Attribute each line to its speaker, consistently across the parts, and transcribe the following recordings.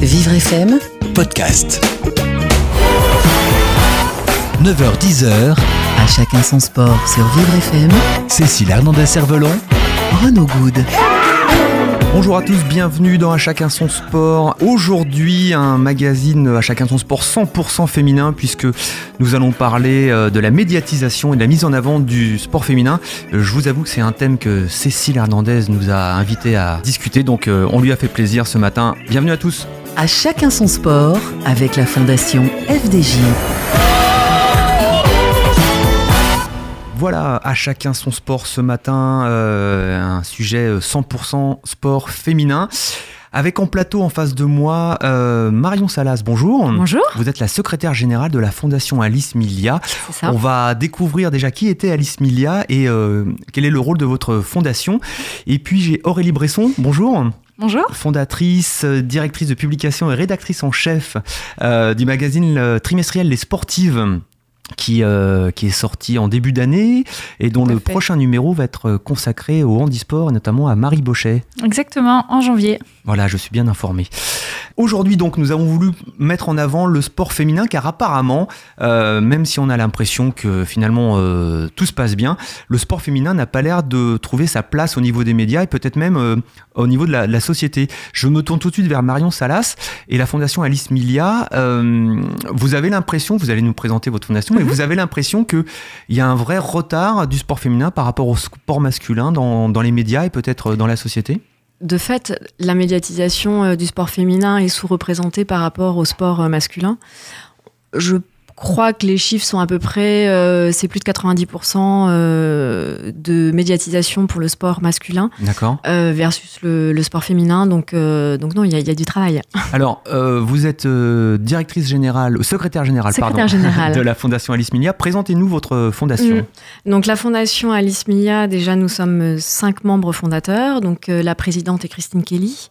Speaker 1: Vivre FM,
Speaker 2: podcast. 9h-10h,
Speaker 1: à chacun son sport sur Vivre FM,
Speaker 2: Cécile Hernandez-Cervelon,
Speaker 1: Renaud Good.
Speaker 3: Bonjour à tous, bienvenue dans À chacun son sport. Aujourd'hui, un magazine À chacun son sport 100% féminin puisque nous allons parler euh, de la médiatisation et de la mise en avant du sport féminin. Euh, Je vous avoue que c'est un thème que Cécile Hernandez nous a invité à discuter, donc euh, on lui a fait plaisir ce matin. Bienvenue à tous.
Speaker 1: À chacun son sport avec la fondation FDJ.
Speaker 3: Voilà, à chacun son sport ce matin, euh, un sujet euh, 100% sport féminin. Avec en plateau en face de moi euh, Marion Salas, bonjour.
Speaker 4: Bonjour.
Speaker 3: Vous êtes la secrétaire générale de la fondation Alice Milia.
Speaker 4: C'est ça.
Speaker 3: On va découvrir déjà qui était Alice Milia et euh, quel est le rôle de votre fondation. Et puis j'ai Aurélie Bresson, bonjour.
Speaker 4: Bonjour.
Speaker 3: Fondatrice, euh, directrice de publication et rédactrice en chef euh, du magazine euh, trimestriel Les Sportives. Qui, euh, qui est sorti en début d'année et dont
Speaker 4: Tout
Speaker 3: le
Speaker 4: fait.
Speaker 3: prochain numéro va être consacré au handisport et notamment à Marie Bochet.
Speaker 4: Exactement, en janvier.
Speaker 3: Voilà, je suis bien informé. Aujourd'hui, donc, nous avons voulu mettre en avant le sport féminin car apparemment, euh, même si on a l'impression que finalement euh, tout se passe bien, le sport féminin n'a pas l'air de trouver sa place au niveau des médias et peut-être même euh, au niveau de la, de la société. Je me tourne tout de suite vers Marion Salas et la fondation Alice Milia. Euh, vous avez l'impression, vous allez nous présenter votre fondation, vous avez l'impression qu'il y a un vrai retard du sport féminin par rapport au sport masculin dans, dans les médias et peut-être dans la société?
Speaker 4: De fait, la médiatisation euh, du sport féminin est sous-représentée par rapport au sport euh, masculin. Je crois que les chiffres sont à peu près, euh, c'est plus de 90% euh, de médiatisation pour le sport masculin
Speaker 3: D'accord.
Speaker 4: euh, versus le, le sport féminin. Donc, euh, donc non, il y, a- il y a du travail.
Speaker 3: Alors, vous êtes directrice générale, secrétaire générale,
Speaker 4: Secrétaire
Speaker 3: pardon,
Speaker 4: générale.
Speaker 3: de la Fondation Alice Milia. Présentez-nous votre fondation.
Speaker 4: Mm. Donc la fondation Alice Mia, déjà nous sommes cinq membres fondateurs. Donc la présidente est Christine Kelly.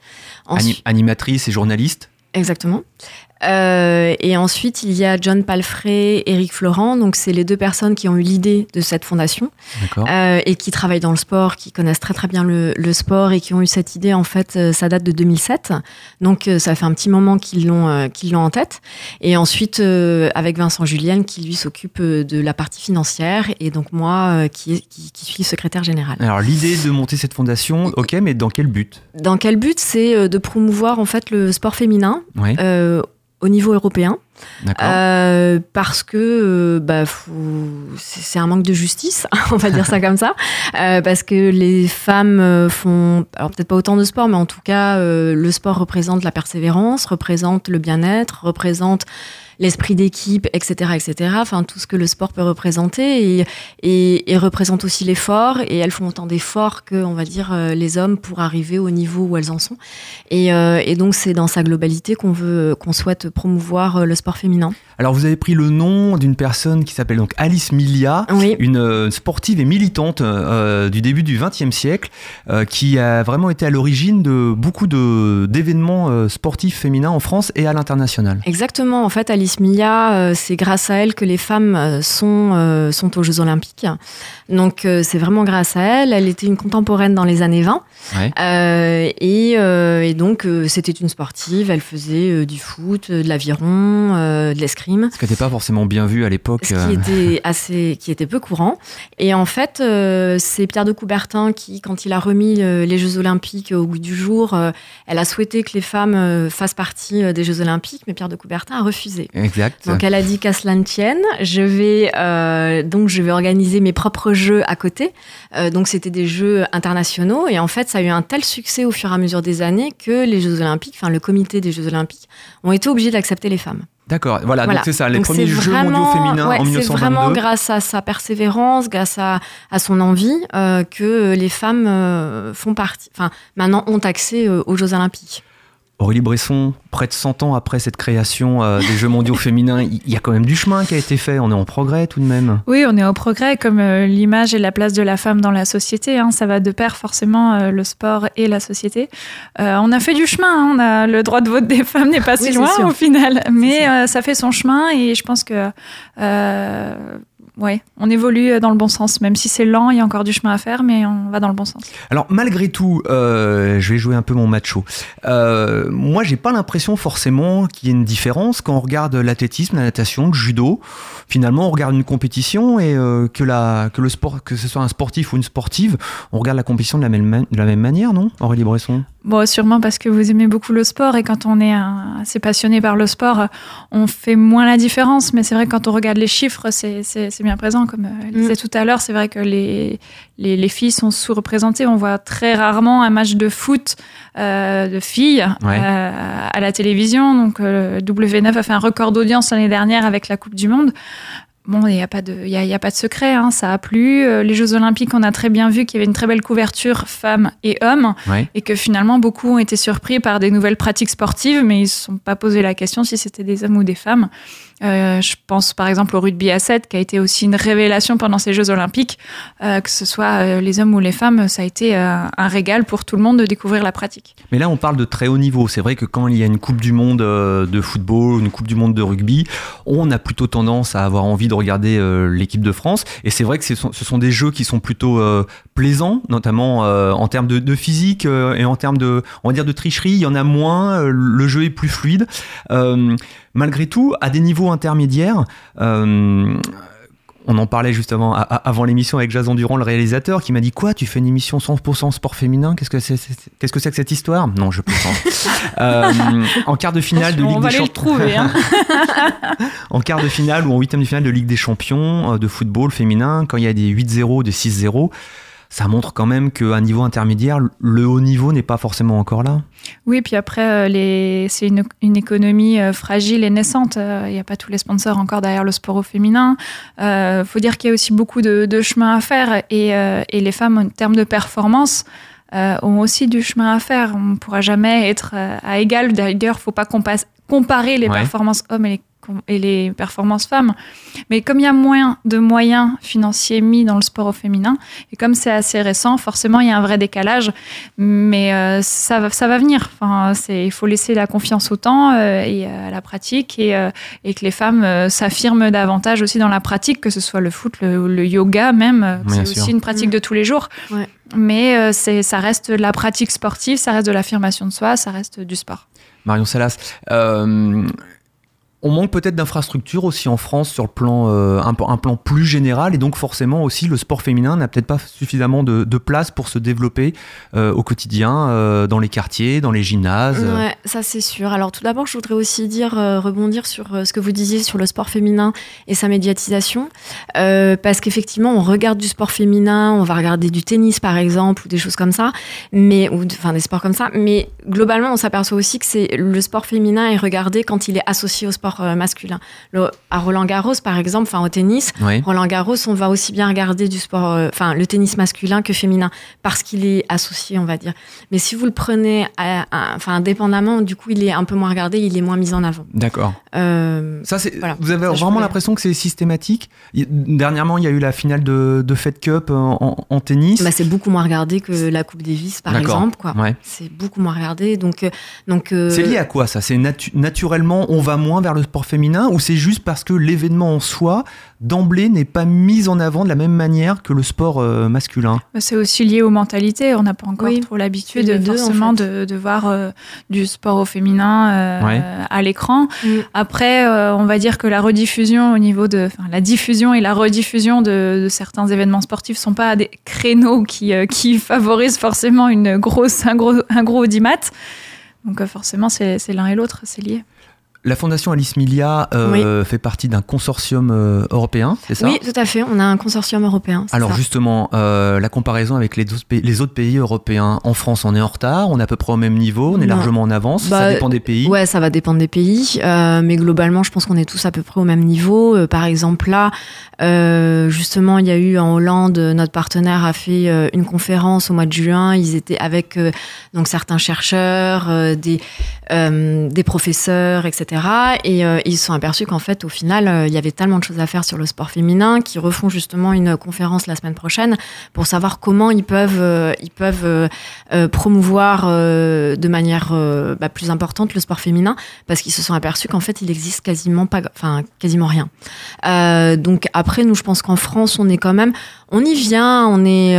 Speaker 3: Animatrice et journaliste.
Speaker 4: Exactement. Euh, et ensuite, il y a John Palfrey, Eric Florent. Donc, c'est les deux personnes qui ont eu l'idée de cette fondation euh, et qui travaillent dans le sport, qui connaissent très très bien le, le sport et qui ont eu cette idée. En fait, euh, ça date de 2007. Donc, euh, ça fait un petit moment qu'ils l'ont euh, qu'ils l'ont en tête. Et ensuite, euh, avec Vincent Julienne, qui lui s'occupe de la partie financière, et donc moi, qui, qui, qui suis secrétaire générale.
Speaker 3: Alors, l'idée de monter cette fondation, ok, mais dans quel but?
Speaker 4: Dans quel but? C'est de promouvoir en fait le sport féminin
Speaker 3: Oui,
Speaker 4: euh, au niveau européen. Euh, parce que euh, bah, faut- c'est un manque de justice, on va dire ça comme ça, Euh, parce que les femmes font, alors peut-être pas autant de sport, mais en tout cas, le sport représente la persévérance, représente le bien-être, représente l'esprit d'équipe, etc., etc. Enfin, tout ce que le sport peut représenter et, et, et représente aussi l'effort. Et elles font autant d'efforts que, on va dire, euh, les hommes pour arriver au niveau où elles en sont. Et, euh, et donc, c'est dans sa globalité qu'on veut, qu'on souhaite promouvoir euh, le sport féminin.
Speaker 3: Alors, vous avez pris le nom d'une personne qui s'appelle donc Alice Milia.
Speaker 4: Oui.
Speaker 3: Une sportive et militante euh, du début du XXe siècle, euh, qui a vraiment été à l'origine de beaucoup de- d'événements sportifs féminins en France et à l'international.
Speaker 4: Exactement. En fait, Alice Mia, euh, c'est grâce à elle que les femmes euh, sont, euh, sont aux Jeux Olympiques. Donc, c'est vraiment grâce à elle. Elle était une contemporaine dans les années 20.
Speaker 3: Ouais.
Speaker 4: Euh, et, euh, et donc, c'était une sportive. Elle faisait du foot, de l'aviron, euh, de l'escrime.
Speaker 3: Ce qui n'était pas forcément bien vu à l'époque.
Speaker 4: Ce qui était assez, qui était peu courant. Et en fait, c'est Pierre de Coubertin qui, quand il a remis les Jeux Olympiques au goût du jour, elle a souhaité que les femmes fassent partie des Jeux Olympiques, mais Pierre de Coubertin a refusé.
Speaker 3: Exact.
Speaker 4: Donc elle a dit qu'à cela ne tienne, je vais euh, donc je vais organiser mes propres jeux à côté. Euh, donc c'était des jeux internationaux et en fait ça a eu un tel succès au fur et à mesure des années que les Jeux Olympiques, enfin le comité des Jeux Olympiques, ont été obligés d'accepter les femmes.
Speaker 3: D'accord, voilà,
Speaker 4: Voilà.
Speaker 3: donc c'est ça, les
Speaker 4: Donc
Speaker 3: premiers Jeux
Speaker 4: vraiment-
Speaker 3: mondiaux féminins
Speaker 4: ouais,
Speaker 3: en
Speaker 4: C'est vraiment
Speaker 3: 1922.
Speaker 4: grâce à sa persévérance, grâce à, à son envie euh, que les femmes euh, font partie, enfin maintenant ont accès euh, aux Jeux Olympiques.
Speaker 3: Aurélie Bresson, près de 100 ans après cette création euh, des Jeux mondiaux féminins, il y a quand même du chemin qui a été fait, on est en progrès tout de même.
Speaker 5: Oui, on est au progrès, comme euh, l'image et la place de la femme dans la société. hein, ça va de pair forcément euh, le sport et la société. Euh, on a fait du chemin. hein, on a le droit de vote des femmes n'est pas
Speaker 4: Oui,
Speaker 5: si loin
Speaker 4: sûr.
Speaker 5: au final, mais euh, ça fait son chemin et je pense que euh, ouais, on évolue dans le bon sens. Même si c'est lent, il y a encore du chemin à faire, mais on va dans le bon sens.
Speaker 3: Alors malgré tout, euh, je vais jouer un peu mon macho. Euh, moi, j'ai pas l'impression forcément qu'il y ait une différence quand on regarde l'athlétisme, la natation, le judo. Finalement, on regarde une compétition et euh, que la que le sport, que ce soit un sportif ou une sportive, on regarde la compétition de la même de la même manière, non, Aurélie Bresson?
Speaker 5: Bon, sûrement parce que vous aimez beaucoup le sport et quand on est assez passionné par le sport, on fait moins la différence. Mais c'est vrai que quand on regarde les chiffres, c'est bien présent. Comme euh, elle disait mm. tout à l'heure, c'est vrai que les, les, les filles sont sous-représentées. On voit très rarement un match de foot euh, de filles euh, à la télévision. Donc, euh, W9 a fait un record d'audience l'année dernière avec la Coupe du Monde. Bon, il n'y a, pas de, y a, y a pas de secret, hein, ça a plu. Euh, les Jeux Olympiques, on a très bien vu qu'il y avait une très belle couverture femmes et hommes, et que finalement, beaucoup ont été surpris par des nouvelles pratiques sportives, mais ils ne se sont pas posé la question si c'était des hommes ou des femmes. Euh, je pense par exemple au rugby à 7, qui a été aussi une révélation pendant ces Jeux Olympiques. Euh, que ce soit euh, les hommes ou les femmes, ça a été un régal pour tout le monde de découvrir la pratique.
Speaker 3: Mais là, on parle de très haut niveau. C'est vrai que quand il y a une Coupe du Monde de football, une Coupe du Monde de rugby, on a plutôt tendance à avoir envie de regarder l'équipe de France. Et c'est vrai que ce sont, des jeux qui sont plutôt plaisants, notamment en termes de, physique et en termes de, on va de tricherie. Il y en a moins, le jeu est plus fluide. Malgré tout, à des niveaux intermédiaires, on en parlait justement avant l'émission avec Jason Durand, le réalisateur, qui m'a dit quoi Tu fais une émission 100% sport féminin? Qu'est-ce que c'est Qu'est-ce que c'est que cette histoire? Non, je pense. euh, en quart de finale de Ligue des Champions.
Speaker 5: Hein.
Speaker 3: en quart de finale ou en huitième de finale de Ligue des Champions euh, de football féminin, quand il y a des 8-0, des 6-0 ça montre quand même qu'à niveau intermédiaire, le haut niveau n'est pas forcément encore là.
Speaker 5: Oui, puis après, euh, les... c'est une, une, économie euh, fragile et naissante. Euh, il n'y a pas tous les sponsors encore derrière le sport au féminin. Il euh, faut dire qu'il y a aussi beaucoup de, de chemin à faire et, euh, et, les femmes, en termes de performance, euh, ont aussi du chemin à faire. On ne pourra jamais être à égal. D'ailleurs, il ne faut pas comparer les ouais. performances hommes et les et les performances femmes. Mais comme il y a moins de moyens financiers mis dans le sport au féminin, et comme c'est assez récent, forcément, il y a un vrai décalage. Mais euh, ça, va, ça va venir. Enfin, il faut laisser la confiance au temps euh, et à la pratique et, euh, et que les femmes euh, s'affirment davantage aussi dans la pratique, que ce soit le foot, le, le yoga même. C'est aussi une pratique de tous les jours. Ouais. Mais euh, ça reste de la pratique sportive, ça reste de l'affirmation de soi, ça reste du sport.
Speaker 3: Marion Salas, euh, on manque peut-être d'infrastructures aussi en France sur le plan euh, un, plan plus général et donc forcément aussi le sport féminin n'a peut-être pas suffisamment de, place pour se développer euh, au quotidien euh, dans les quartiers, dans les gymnases.
Speaker 4: Ça c'est sûr. Alors tout d'abord, je voudrais aussi dire rebondir sur ce que vous disiez sur le sport féminin et sa médiatisation parce qu'effectivement, on regarde du sport féminin, on va regarder du tennis par exemple ou des choses comme ça, mais ou enfin des sports comme ça, mais globalement, on s'aperçoit aussi que c'est le sport féminin est regardé quand il est associé au sport sport masculin. Le, à Roland Garros, par exemple, enfin au tennis, oui. Roland Garros, on va aussi bien regarder du sport, enfin le tennis masculin que féminin, parce qu'il est associé, on va dire. Mais si vous le prenez, enfin indépendamment, du coup, il est un peu moins regardé, il est moins mis en avant.
Speaker 3: D'accord. Euh, ça, c'est. Voilà. Vous avez Ça, vraiment l'impression que c'est systématique? Dernièrement, il y a eu la finale de, de Fed Cup en, en tennis.
Speaker 4: Bah, c'est beaucoup moins regardé que la Coupe Davis, par exemple. Quoi.
Speaker 3: Ouais.
Speaker 4: C'est beaucoup moins regardé. Donc, donc.
Speaker 3: Euh... C'est lié à quoi ça? C'est natu naturellement, on va moins vers le sport féminin ou c'est juste parce que l'événement en soi, d'emblée, n'est pas mis en avant de la même manière que le sport euh, masculin?
Speaker 5: C'est aussi lié aux mentalités. On n'a pas encore oui, trop l'habitude forcément en fait. de, de, voir euh, du sport au féminin euh, ouais. à l'écran. Mm. Après, euh, on va dire que la rediffusion au niveau de... La diffusion et la rediffusion de, de certains événements sportifs ne sont pas des créneaux qui, euh, qui favorisent forcément une grosse, un, gros, un gros audimat. Donc forcément, c'est l'un et l'autre, c'est lié.
Speaker 3: La fondation Alice Milia euh, oui. fait partie d'un consortium euh, européen, c'est ça?
Speaker 4: Oui, tout à fait. On a un consortium européen.
Speaker 3: Alors
Speaker 4: ça.
Speaker 3: justement, euh, la comparaison avec les autres, pays, les autres, pays, européens, en France, on est en retard, on est à peu près au même niveau, on est non. largement en avance. Bah, ça dépend des pays.
Speaker 4: Ouais, ça va dépendre des pays, mais globalement, je pense qu'on est tous à peu près au même niveau. Par exemple, là, justement, il y a eu en Hollande, notre partenaire a fait une conférence au mois de juin. Ils étaient avec donc certains chercheurs, des, des professeurs, etc etc. Et euh, ils se sont aperçus qu'en fait, au final, euh, il y avait tellement de choses à faire sur le sport féminin qu'ils refont justement une conférence la semaine prochaine pour savoir comment ils peuvent, euh, ils peuvent promouvoir de manière bah, plus importante le sport féminin parce qu'ils se sont aperçus qu'en fait, il existe quasiment pas, enfin quasiment rien. Donc après, nous, je pense qu'en France, on est quand même, on y vient, on est,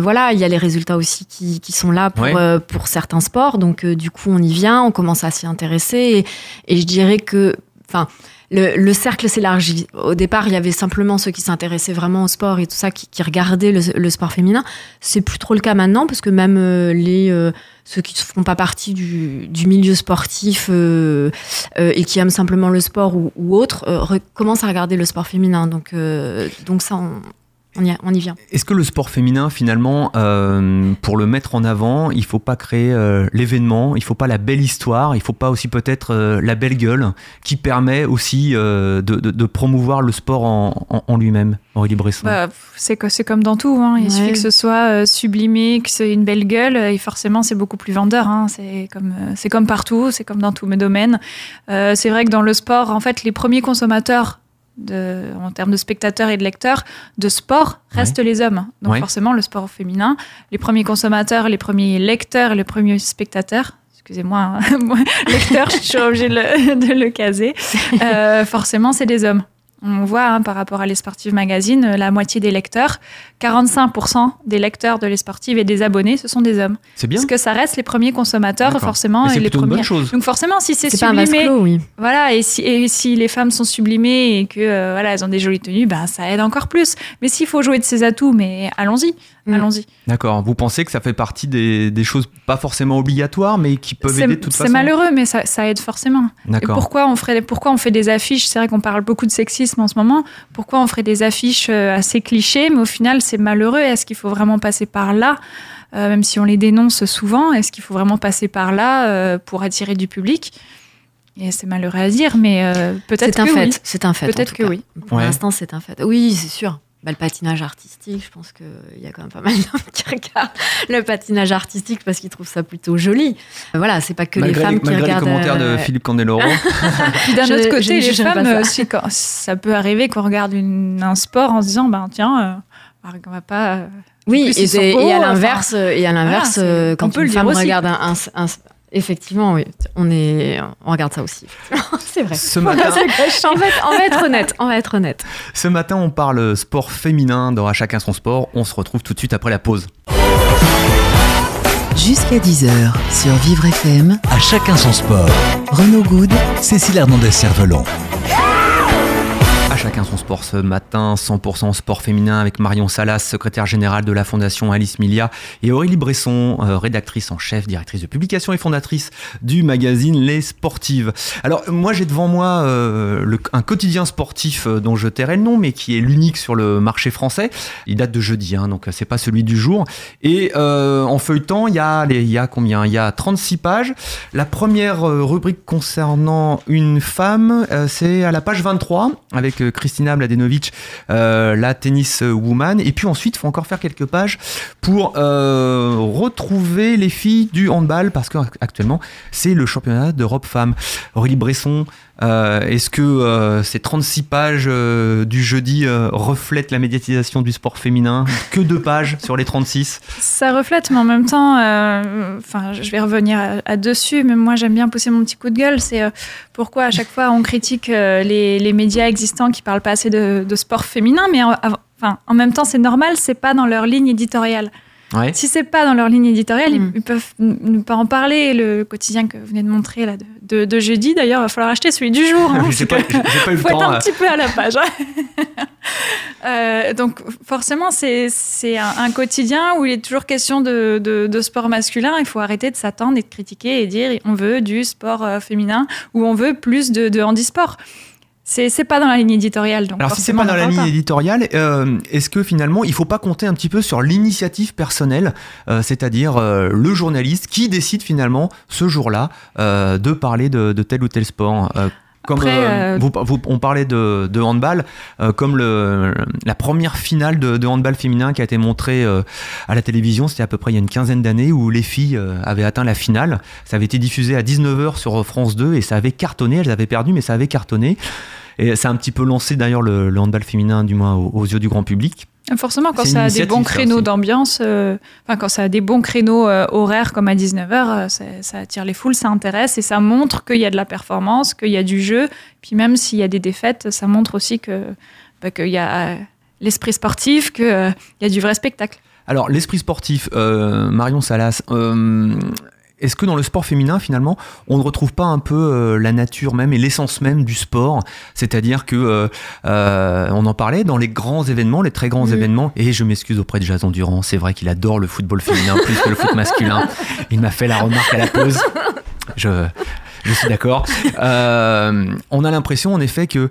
Speaker 4: voilà, il y a les résultats aussi qui, qui sont là pour
Speaker 3: Ouais.
Speaker 4: pour certains sports, donc du coup, on y vient, on commence à s'y intéresser et, et je dirais que, enfin. Le, le cercle s'élargit. Au départ, il y avait simplement ceux qui s'intéressaient vraiment au sport et tout ça, qui, regardaient le, sport féminin. C'est plus trop le cas maintenant, parce que même euh, les euh, ceux qui ne font pas partie du, milieu sportif euh, et qui aiment simplement le sport ou, autre, re- commencent à regarder le sport féminin. Donc, donc ça, on, on, y, on y vient.
Speaker 3: Est-ce que le sport féminin, finalement, euh, pour le mettre en avant, il faut pas créer euh, l'événement, il faut pas la belle histoire, il faut pas aussi peut-être euh, la belle gueule qui permet aussi euh, de, de- de promouvoir le sport en, en- en lui-même, Aurélie Bresson?
Speaker 5: Bah, c'est comme dans tout. hein. Il
Speaker 4: Ouais.
Speaker 5: suffit que ce soit euh, sublimé, que c'est une belle gueule, et forcément c'est beaucoup plus vendeur. hein. C'est comme euh, c'est comme partout, c'est comme dans tous mes domaines. Euh, c'est vrai que dans le sport, en fait, les premiers consommateurs de, en termes de spectateurs et de lecteurs de sport restent les hommes. Donc
Speaker 3: Ouais.
Speaker 5: forcément le sport féminin, les premiers consommateurs, les premiers lecteurs, les premiers spectateurs. Excusez-moi, hein, lecteur, je suis obligée de le, de le caser. Euh, forcément, c'est des hommes. On voit hein, par rapport à Les Sportives Magazine, euh, la moitié des lecteurs, 45% des lecteurs de Les Sportives et des abonnés, ce sont des hommes.
Speaker 3: C'est bien
Speaker 5: Parce que ça reste les premiers consommateurs, forcément,
Speaker 3: c'est
Speaker 5: et les
Speaker 3: plutôt une
Speaker 5: premiers.
Speaker 3: bonne chose.
Speaker 5: Donc forcément, si c'est
Speaker 4: C'est pas un
Speaker 5: sublimé,
Speaker 4: clos, oui.
Speaker 5: voilà, et si, et si les femmes sont sublimées et que euh, voilà, elles ont des jolies tenues, ben ça aide encore plus. Mais s'il faut jouer de ses atouts, mais allons-y,
Speaker 4: Mm.
Speaker 5: allons-y.
Speaker 3: D'accord. Vous pensez que ça fait partie des, des choses pas forcément obligatoires, mais qui peuvent aider de
Speaker 5: C'est
Speaker 3: toute
Speaker 5: c'est
Speaker 3: façon
Speaker 5: malheureux, mais ça, ça aide forcément.
Speaker 3: D'accord.
Speaker 5: pourquoi on ferait, pourquoi on fait des affiches? C'est vrai qu'on parle beaucoup de sexisme en ce moment. Pourquoi on ferait des affiches euh, assez clichés, mais au final c'est malheureux Est-ce qu'il faut vraiment passer par là? Euh, Même si on les dénonce souvent, est-ce qu'il faut vraiment passer par là euh, pour attirer du public? Et c'est malheureux à dire, mais euh, peut-être
Speaker 4: C'est un
Speaker 5: que
Speaker 4: fait.
Speaker 5: oui.
Speaker 4: C'est un fait.
Speaker 5: Peut-être que
Speaker 4: cas.
Speaker 5: oui.
Speaker 4: Pour
Speaker 3: Ouais.
Speaker 4: l'instant, c'est un fait. Oui, c'est sûr. Bah, le patinage artistique, je pense qu'il y a quand même pas mal d'hommes qui regardent le patinage artistique parce qu'ils trouvent ça plutôt joli. Voilà, c'est pas que
Speaker 3: malgré
Speaker 4: les femmes
Speaker 3: les,
Speaker 4: qui
Speaker 3: malgré les
Speaker 4: regardent.
Speaker 3: commentaires de
Speaker 4: euh,
Speaker 3: Philippe Candeloro.
Speaker 5: D'un autre côté, les femmes,
Speaker 4: ça.
Speaker 5: euh, si quand- ça peut arriver qu'on regarde une- un sport en se disant, ben tiens, euh, on va pas. euh,
Speaker 4: Oui,
Speaker 5: plus,
Speaker 4: et,
Speaker 5: beaux,
Speaker 4: et à
Speaker 5: enfin,
Speaker 4: l'inverse, et à l'inverse,
Speaker 5: voilà,
Speaker 4: euh,
Speaker 5: on
Speaker 4: quand
Speaker 5: peut
Speaker 4: une femme
Speaker 5: aussi.
Speaker 4: regarde un, un- un- effectivement, oui, on est, on regarde ça aussi. c'est vrai.
Speaker 3: Ce matin,
Speaker 4: on, va être, on va être honnête. On va être honnête.
Speaker 3: ce matin, on parle sport féminin dans À chacun son sport. On se retrouve tout de suite après la pause.
Speaker 1: Jusqu'à 10h sur Vivre FM,
Speaker 2: À chacun son sport.
Speaker 1: Renaud Good
Speaker 2: Cécile Hernandez-Cervelon.
Speaker 3: Chacun son sport ce matin, 100% sport féminin avec Marion Salas, secrétaire générale de la Fondation Alice Milia, et Aurélie Bresson, euh, rédactrice en chef, directrice de publication et fondatrice du magazine Les Sportives. Alors moi j'ai devant moi euh, un quotidien sportif euh, dont je tairai le nom, mais qui est l'unique sur le marché français. Il date de jeudi, hein, donc c'est pas celui du jour. Et en feuilletant, il y a combien? Il y a 36 pages. La première rubrique concernant une femme, c'est à la page 23 avec Christina Mladenovic, euh, la tennis woman. Et puis ensuite, il faut encore faire quelques pages pour euh, retrouver les filles du handball parce qu'actuellement, c'est le championnat d'Europe femmes. Aurélie Bresson, euh, est-ce que euh, ces 36 pages euh, du jeudi euh, reflètent la médiatisation du sport féminin? Que deux pages sur les 36
Speaker 5: Ça reflète, mais en même temps, enfin, je vais revenir à, dessus, mais moi j'aime bien pousser mon petit coup de gueule. C'est pourquoi à chaque fois on critique les, médias existants qui parlent pas assez de, sport féminin, mais en, enfin, en même temps c'est normal, c'est pas dans leur ligne éditoriale.
Speaker 3: Ouais.
Speaker 5: Si c'est pas dans leur ligne éditoriale, ils-
Speaker 4: Mm.
Speaker 5: ils, peuvent ne pas en parler. Le quotidien que vous venez de montrer là de, de- de jeudi, d'ailleurs, il va falloir acheter celui du jour. hein,
Speaker 3: J'ai
Speaker 5: parce
Speaker 3: pas,
Speaker 5: que-
Speaker 3: j'ai pas eu le
Speaker 5: faut être un
Speaker 3: euh,
Speaker 5: petit peu à la page. hein. Euh, donc forcément, c'est c'est un, un quotidien où il est toujours question de, de- de sport masculin. Il faut arrêter de s'attendre et de critiquer et dire on veut du sport euh, féminin ou on veut plus de, de handisport. C'est c'est pas dans la ligne éditoriale. Donc
Speaker 3: Alors si c'est pas dans la ligne
Speaker 5: pas.
Speaker 3: éditoriale, euh, est-ce que finalement il faut pas compter un petit peu sur l'initiative personnelle, euh, c'est-à-dire euh, le journaliste qui décide finalement ce jour-là euh, de parler de, de tel ou tel sport euh, Comme
Speaker 5: Après,
Speaker 3: euh,
Speaker 5: euh,
Speaker 3: vous- vous- on parlait de, de handball, euh, comme le, la première finale de, de handball féminin qui a été montrée euh, à la télévision, c'était à peu près il y a une quinzaine d'années où les filles euh, avaient atteint la finale. Ça avait été diffusé à 19h sur France 2 et ça avait cartonné. Elles avaient perdu, mais ça avait cartonné. Et ça a un petit peu lancé d'ailleurs le, le handball féminin, du moins aux, aux yeux du grand public.
Speaker 5: Forcément, quand
Speaker 3: C'est une
Speaker 5: ça a des bons
Speaker 3: ça
Speaker 5: créneaux d'ambiance, euh, enfin quand ça a des bons créneaux euh, horaires comme à 19h, ça attire les foules, ça intéresse et ça montre qu'il y a de la performance, qu'il y a du jeu. Puis même s'il y a des défaites, ça montre aussi que bah, qu'il y a euh, l'esprit sportif, qu'il y a du vrai spectacle.
Speaker 3: Alors, l'esprit sportif, euh, Marion Salas, euh, est-ce que dans le sport féminin, finalement, on ne retrouve pas un peu euh, la nature même et l'essence même du sport? C'est-à-dire que, euh, euh, on en parlait, dans les grands événements, les très grands
Speaker 4: Mhm.
Speaker 3: événements, et je m'excuse auprès de Jason Durand, c'est vrai qu'il adore le football féminin plus que le foot masculin. Il m'a fait la remarque à la pause. Je, je suis d'accord. Euh, on a l'impression, en effet, que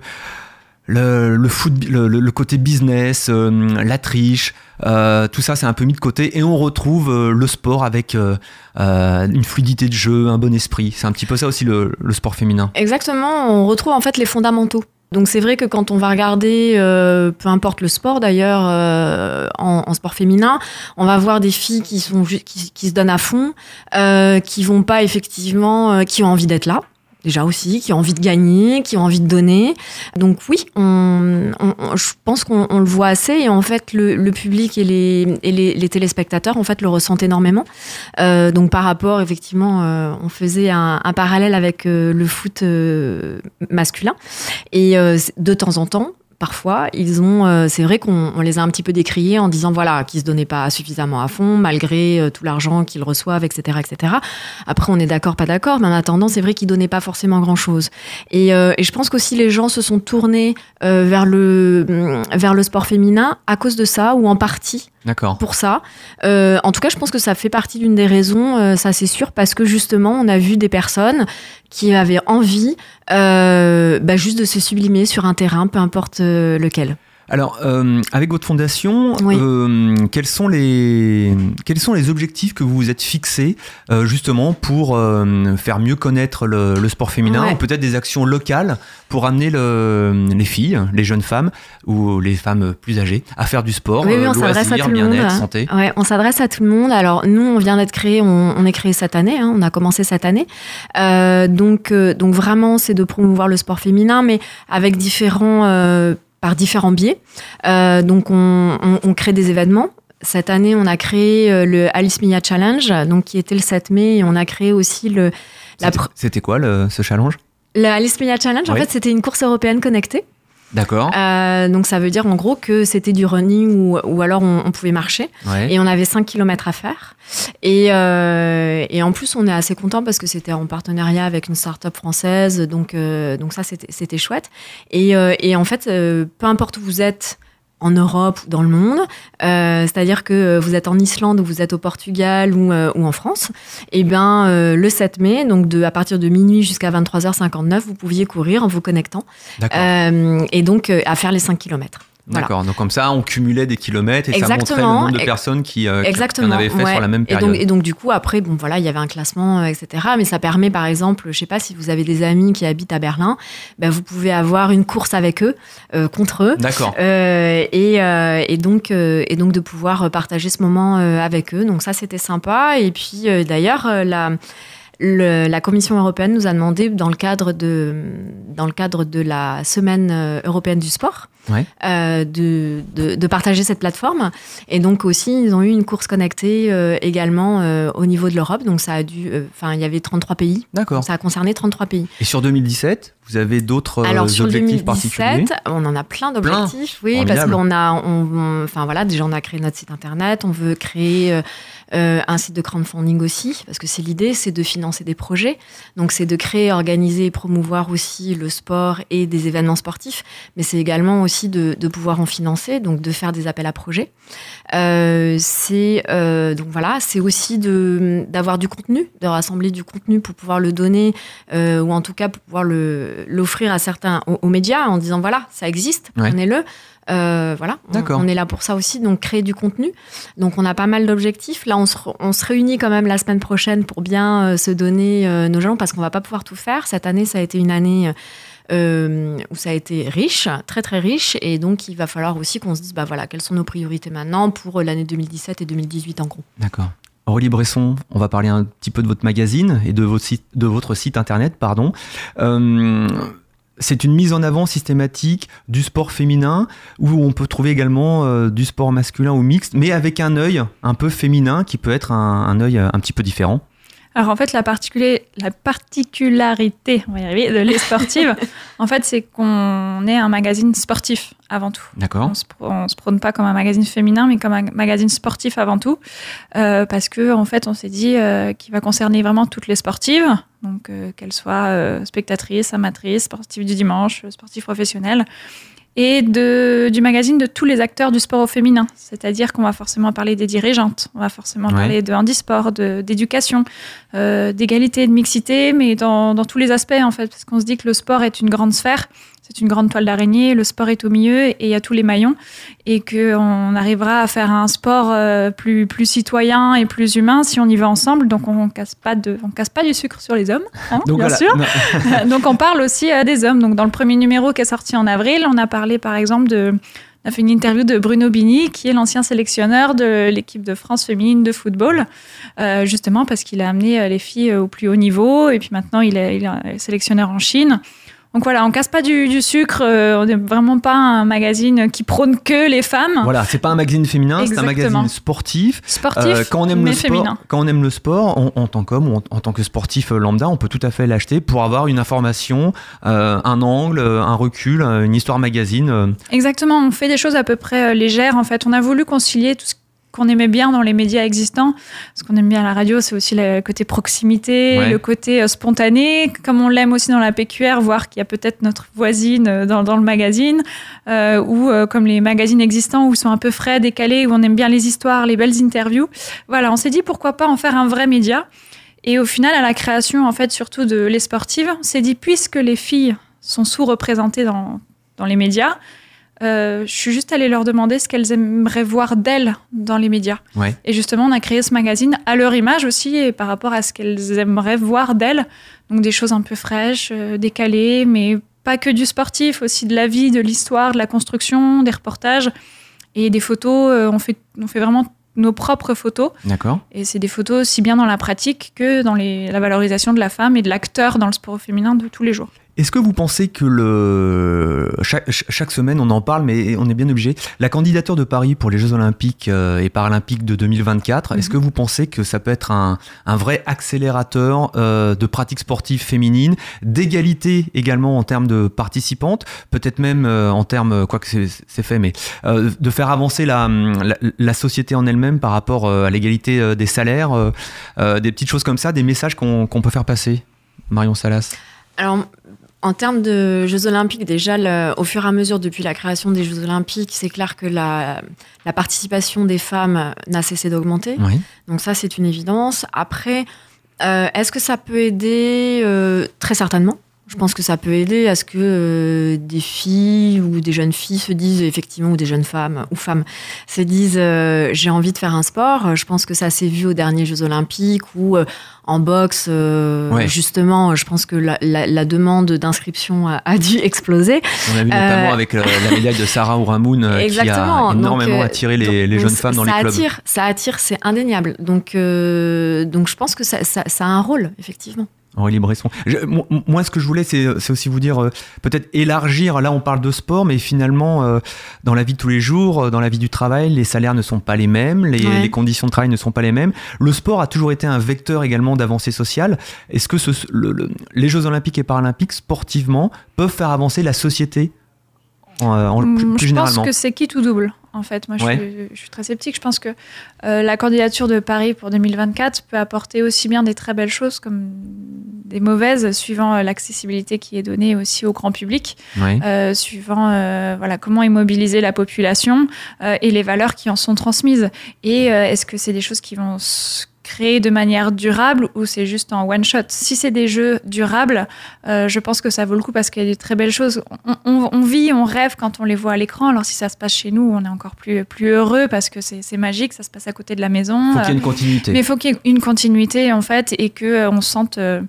Speaker 3: le, le foot, le, le- côté business, euh, la triche, euh, tout ça c'est un peu mis de côté et on retrouve euh, le sport avec euh, euh, une fluidité de jeu, un bon esprit. C'est un petit peu ça aussi le, le sport féminin.
Speaker 4: Exactement, on retrouve en fait les fondamentaux. Donc c'est vrai que quand on va regarder, euh, peu importe le sport d'ailleurs, en, en sport féminin, on va voir des filles qui sont qui, qui se donnent à fond, qui vont pas effectivement, qui ont envie d'être là. Aussi, qui ont envie de gagner, qui ont envie de donner. Donc oui, on, on- je pense qu'on on le voit assez et en fait le, le public et, les, et les, les téléspectateurs en fait le ressentent énormément. Euh, donc par rapport, effectivement, euh, on faisait un, un parallèle avec euh, le foot euh, masculin. Et euh, de temps en temps, parfois, ils ont, euh, c'est vrai qu'on on les a un petit peu décriés en disant voilà qu'ils se donnaient pas suffisamment à fond malgré euh, tout l'argent qu'ils reçoivent, etc., etc. Après, on est d'accord, pas d'accord, mais en attendant, c'est vrai qu'ils donnaient pas forcément grand chose. Et, euh, et je pense qu'aussi les gens se sont tournés euh, vers le mm, vers le sport féminin à cause de ça ou en partie Pour ça. Euh, en tout cas, je pense que ça fait partie d'une des raisons, euh, ça c'est sûr, parce que justement, on a vu des personnes qui avaient envie euh, bah, juste de se sublimer sur un terrain, peu importe lequel.
Speaker 3: Alors, euh, avec votre fondation,
Speaker 4: Oui.
Speaker 3: euh, quels, sont les, quels sont les objectifs que vous vous êtes fixés euh, justement pour euh, faire mieux connaître le, le sport féminin
Speaker 4: Ouais.
Speaker 3: ou peut-être des actions locales pour amener le- les filles, les jeunes femmes ou les femmes plus âgées à faire du sport,
Speaker 4: Oui, oui,
Speaker 3: euh,
Speaker 4: on s'adresse à tout le monde.
Speaker 3: bien-être, santé?
Speaker 4: Ouais, on s'adresse à tout le monde. Alors nous, on vient d'être créé, on, on est créé cette année, hein, on a commencé cette année. Euh, donc, euh, donc vraiment, c'est de promouvoir le sport féminin, mais avec différents, euh, par différents biais. Euh, donc on, on- on crée des événements. Cette année, on a créé euh, le Alice Mia Challenge, donc qui était le 7 mai, et on a créé aussi le
Speaker 3: C'était- quoi le- ce challenge?
Speaker 4: Le Alice Mia Challenge. En fait, c'était une course européenne connectée.
Speaker 3: D'accord.
Speaker 4: Euh, donc ça veut dire en gros que c'était du running ou, ou alors on, on pouvait marcher.
Speaker 3: Ouais.
Speaker 4: Et on avait 5 km à faire. Et, euh, et en plus, on est assez content parce que c'était en partenariat avec une start-up française. Donc, euh, donc ça, c'était chouette. Et, et en fait, peu importe où vous êtes, en Europe ou dans le monde, euh, c'est-à-dire que vous êtes en Islande ou vous êtes au Portugal ou, euh, ou en France, et ben euh, le 7 mai, donc de, à partir de minuit jusqu'à 23h59, vous pouviez courir en vous connectant. Euh, et donc euh, à faire les 5 km. Voilà.
Speaker 3: D'accord. Donc comme ça, on cumulait des kilomètres et ça montrait le nombre de personnes qui, euh, qui- en avaient fait
Speaker 4: ouais.
Speaker 3: sur la même
Speaker 4: et
Speaker 3: période.
Speaker 4: donc, et donc, du coup, après, bon, voilà, il y avait un classement, euh, etc. Mais ça permet, par exemple, je sais pas si vous avez des amis qui habitent à Berlin, ben, vous pouvez avoir une course avec eux, euh, contre eux.
Speaker 3: D'accord.
Speaker 4: Euh, et, et donc et donc de pouvoir partager ce moment avec eux donc ça c'était sympa et puis d'ailleurs la le- la Commission européenne nous a demandé dans le cadre de dans le cadre de la semaine européenne du sport
Speaker 3: Ouais.
Speaker 4: euh, de, de, de partager cette plateforme. Et donc aussi ils ont eu une course connectée euh, également euh, au niveau de l'Europe. Donc ça a dû enfin il y avait 33 pays.
Speaker 3: D'accord.
Speaker 4: ça a concerné 33 pays.
Speaker 3: Et sur 2017, vous avez d'autres
Speaker 4: alors sur
Speaker 3: objectifs
Speaker 4: 2017,
Speaker 3: particuliers?
Speaker 4: on en a plein d'objectifs, oui,
Speaker 3: Formidable.
Speaker 4: parce qu'on a, on, on- enfin voilà, déjà on a créé notre site internet, on veut créer un site de crowdfunding aussi, parce que c'est l'idée, c'est de financer des projets, donc c'est de créer, organiser et promouvoir aussi le sport et des événements sportifs, mais c'est également aussi de, de pouvoir en financer, donc de faire des appels à projets. Euh, c'est euh, donc voilà, c'est aussi de d'avoir du contenu, de rassembler du contenu pour pouvoir le donner euh, ou en tout cas pour pouvoir le l'offrir à certains aux, aux médias en disant voilà ça existe
Speaker 3: Ouais.
Speaker 4: prenez-le. Euh, voilà on, on est là pour ça aussi donc créer du contenu. Donc on a pas mal d'objectifs. Là on se, on se réunit quand même la semaine prochaine pour bien euh, se donner euh, nos jalons parce qu'on va pas pouvoir tout faire. Cette année ça a été une année où ça a été riche, très très riche, et donc il va falloir aussi qu'on se dise, bah voilà, quelles sont nos priorités maintenant pour l'année 2017 et 2018 en gros.
Speaker 3: D'accord. Aurélie Bresson, on va parler un petit peu de votre magazine et de votre site, internet, pardon. Euh, c'est une mise en avant systématique du sport féminin où on peut trouver également euh, du sport masculin ou mixte, mais avec un œil un peu féminin qui peut être un, un œil un petit peu différent.
Speaker 5: Alors en fait, la, la particularité on va y arriver, de Les Sportives, en fait, c'est qu'on est un magazine sportif avant tout.
Speaker 3: D'accord.
Speaker 5: On ne se prône pas comme un magazine féminin, mais comme un magazine sportif avant tout, euh, parce que en fait, on s'est dit euh, qu'il va concerner vraiment toutes les sportives, donc euh, qu'elles soient spectatrices, amatrices, sportives du dimanche, sportives professionnelles et de, du magazine de tous les acteurs du sport au féminin. C'est-à-dire qu'on va forcément parler des dirigeantes, on va forcément parler de handisport, d'éducation, euh, d'égalité, de mixité, mais dans, dans, tous les aspects en fait, parce qu'on se dit que le sport est une grande sphère c'est une grande toile d'araignée, le sport est au milieu et il y a tous les maillons, et qu'on arrivera à faire un sport euh, plus, plus citoyen et plus humain si on y va ensemble. Donc on casse pas de, on casse pas du sucre sur les hommes, hein, bien sûr. donc on parle aussi euh, des hommes. Donc dans le premier numéro qui est sorti en avril, on a parlé par exemple de on a fait une interview de Bruno Bini, qui est l'ancien sélectionneur de l'équipe de France féminine de football, euh, justement parce qu'il a amené les filles au plus haut niveau, et puis maintenant il est, il est sélectionneur en Chine. Donc voilà, on casse pas du, sucre. Euh, on n'est vraiment pas un magazine qui prône que les femmes.
Speaker 3: Voilà, c'est pas un magazine féminin, c'est un magazine sportif.
Speaker 5: Sportif, euh,
Speaker 3: quand on aime
Speaker 5: mais
Speaker 3: le
Speaker 5: féminin.
Speaker 3: sport, quand on aime le sport, en tant qu'homme ou en, tant que sportif euh, lambda, on peut tout à fait l'acheter pour avoir une information, un angle, un recul, une histoire magazine.
Speaker 5: Exactement, on fait des choses à peu près légères. En fait, on a voulu concilier tout ce qu'on aimait bien dans les médias existants. Ce qu'on aime bien à la radio, c'est aussi le côté proximité, le côté euh, spontané, comme on l'aime aussi dans la PQR, voir qu'il y a peut-être notre voisine euh, dans, dans le magazine, euh, ou euh, comme les magazines existants où ils sont un peu frais, décalés, où on aime bien les histoires, les belles interviews. Voilà, on s'est dit pourquoi pas en faire un vrai média. Et au final, à la création, en fait, surtout de Les Sportives, on s'est dit, puisque les filles sont sous-représentées dans, dans les médias, euh, je suis juste allée leur demander ce qu'elles aimeraient voir d'elles dans les médias.
Speaker 3: Ouais.
Speaker 5: Et justement, on a créé ce magazine à leur image aussi et par rapport à ce qu'elles aimeraient voir d'elles. Donc des choses un peu fraîches, euh, décalées, mais pas que du sportif, aussi de la vie, de l'histoire, de la construction, des reportages et des photos. Euh, on, fait, on fait vraiment nos propres photos.
Speaker 3: D'accord.
Speaker 5: Et c'est des photos aussi bien dans la pratique que dans les, la valorisation de la femme et de l'acteur dans le sport féminin de tous les jours.
Speaker 3: Est-ce que vous pensez que le chaque, chaque, semaine on en parle, mais on est bien obligé. La candidature de Paris pour les Jeux Olympiques euh, et Paralympiques de 2024, est-ce que vous pensez que ça peut être un, un vrai accélérateur euh, de pratiques sportives féminines, d'égalité également en termes de participantes, peut-être même euh, en termes, quoi que c'est fait, mais euh, de faire avancer la, la, la société en elle-même par rapport à l'égalité des salaires, des petites choses comme ça, des messages qu'on qu peut faire passer? Marion Salas.
Speaker 4: Alors, en termes de Jeux Olympiques, déjà, le, au fur et à mesure, depuis la création des Jeux Olympiques, c'est clair que la, la, participation des femmes n'a cessé d'augmenter.
Speaker 3: Oui.
Speaker 4: Donc ça, c'est une évidence. Après, euh, est-ce que ça peut aider? Euh, Très certainement. Je pense que ça peut aider à ce que euh, des filles ou des jeunes filles se disent effectivement, ou des jeunes femmes ou femmes se disent euh, j'ai envie de faire un sport. Je pense que ça s'est vu aux derniers Jeux Olympiques ou euh, en boxe,
Speaker 3: ouais.
Speaker 4: justement, je pense que la, la, la demande d'inscription a, a, dû exploser.
Speaker 3: On a vu notamment avec la, la, médaille de Sarah Ouramoun qui a énormément donc, attiré les, les jeunes femmes dans les clubs.
Speaker 4: Attire, ça attire, c'est indéniable. Donc, donc je pense que ça, ça, ça a un rôle, effectivement.
Speaker 3: Aurélie Bresson. Je, moi, ce que je voulais, c'est aussi vous dire, euh, peut-être élargir, là on parle de sport, mais finalement, euh, dans la vie de tous les jours, euh, dans la vie du travail, les salaires ne sont pas les mêmes, les, ouais. les, conditions de travail ne sont pas les mêmes. Le sport a toujours été un vecteur également d'avancée sociale. Est-ce que ce, le, le, les Jeux olympiques et paralympiques, sportivement, peuvent faire avancer la société en, en, plus,
Speaker 5: je
Speaker 3: plus généralement
Speaker 5: pense que c'est qui tout double en fait. Moi, je,
Speaker 3: ouais.
Speaker 5: suis, je, suis, très sceptique. Je pense que euh, la candidature de Paris pour 2024 peut apporter aussi bien des très belles choses comme des mauvaises, suivant euh, l'accessibilité qui est donnée aussi au grand public, euh, suivant euh, voilà comment immobiliser la population euh, et les valeurs qui en sont transmises. Et euh, est-ce que c'est des choses qui vont créer de manière durable ou c'est juste en one shot? Si c'est des jeux durables, euh, je pense que ça vaut le coup parce qu'il y a des très belles choses. On, on, on, vit, on rêve quand on les voit à l'écran. Alors si ça se passe chez nous, on est encore plus, plus heureux parce que c'est magique, ça se passe à côté de la maison.
Speaker 3: Il faut qu'il y ait une continuité.
Speaker 5: Mais il faut qu'il y ait une continuité en fait et que euh, on sente. Euh,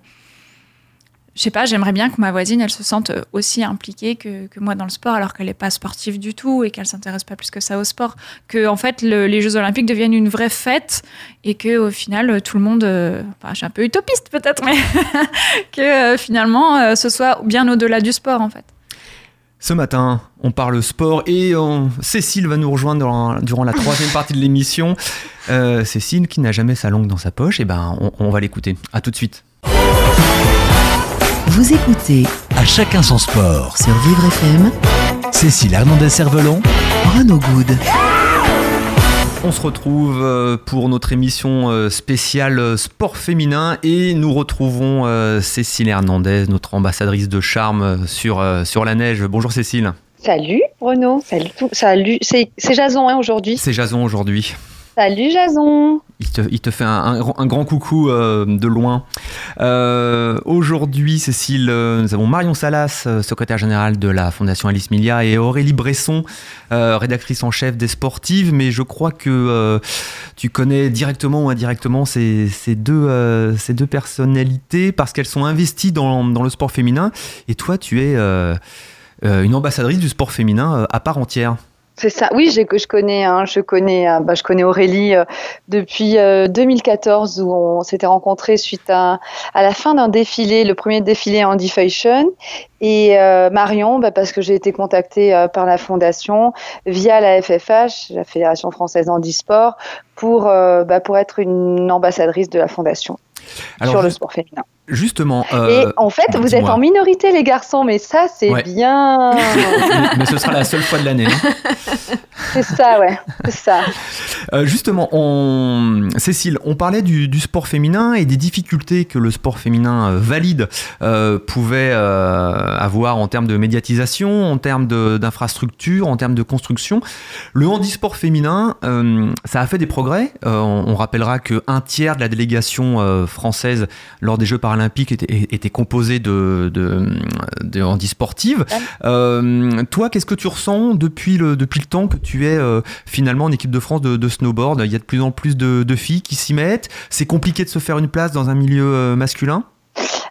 Speaker 5: je sais pas, j'aimerais bien que ma voisine, elle se sente aussi impliquée que, que moi dans le sport, alors qu'elle n'est pas sportive du tout et qu'elle s'intéresse pas plus que ça au sport. Que en fait, le- les Jeux Olympiques deviennent une vraie fête et que au final, tout le monde, euh, je suis un peu utopiste peut-être, mais que euh, finalement, euh, ce soit bien au-delà du sport en fait.
Speaker 3: Ce matin, on parle sport et euh, Cécile va nous rejoindre durant la troisième partie de l'émission. Euh, Cécile, qui n'a jamais sa langue dans sa poche, et ben on, on va l'écouter. À tout de suite.
Speaker 1: Vous écoutez
Speaker 2: À chacun son sport.
Speaker 1: sur Vivre FM
Speaker 2: Cécile Hernandez-Cervelon,
Speaker 1: Renaud Good.
Speaker 3: On se retrouve euh, pour notre émission euh, spéciale euh, sport féminin et nous retrouvons Cécile Hernandez, notre ambassadrice de charme sur, sur la neige. Bonjour Cécile.
Speaker 6: Salut Renaud, salut tout, salut, c'est c'est Jason hein, aujourd'hui.
Speaker 3: C'est Jason aujourd'hui.
Speaker 6: Salut Jason.
Speaker 3: Il te, fait un, grand- coucou euh, de loin. Euh, Aujourd'hui, Cécile, euh, nous avons Marion Salas, secrétaire générale de la Fondation Alice Milia, et Aurélie Bresson, rédactrice en chef des Sportives. Mais je crois que tu connais directement ou indirectement ces, deux, personnalités parce qu'elles sont investies dans, le sport féminin. Et toi, tu es une ambassadrice du sport féminin à part entière.
Speaker 6: C'est ça. Oui, je connais, hein, je connais, euh, bah, je connais Aurélie euh, depuis euh, 2014 où on s'était rencontrés suite à, à la fin d'un défilé, le premier défilé Andy Fashion, et euh, Marion, bah, parce que j'ai été contactée euh, par la fondation via la FFH, la Fédération française handisport, pour euh, bah, pour être une ambassadrice de la fondation
Speaker 3: Alors,
Speaker 6: sur le sport féminin.
Speaker 3: Justement.
Speaker 6: et
Speaker 3: euh,
Speaker 6: en fait, vous êtes en minorité les garçons, mais ça c'est
Speaker 3: Ouais.
Speaker 6: bien.
Speaker 3: mais ce sera la seule fois de l'année. hein.
Speaker 6: C'est ça, ouais, c'est ça.
Speaker 3: Euh, justement, on... Cécile, on parlait du, du sport féminin et des difficultés que le sport féminin euh, valide euh, pouvait avoir en termes de médiatisation, en termes d'infrastructure, en termes de construction. Le handisport féminin, ça a fait des progrès. On, on rappellera que un tiers de la délégation française lors des Jeux paralympiques était, était composé de, de, de handisportives. Euh, toi, qu'est-ce que tu ressens depuis le, depuis le temps que tu es euh, finalement en équipe de France de, de snowboard? Il y a de plus en plus de, de filles qui s'y mettent. C'est compliqué de se faire une place dans un milieu euh, masculin?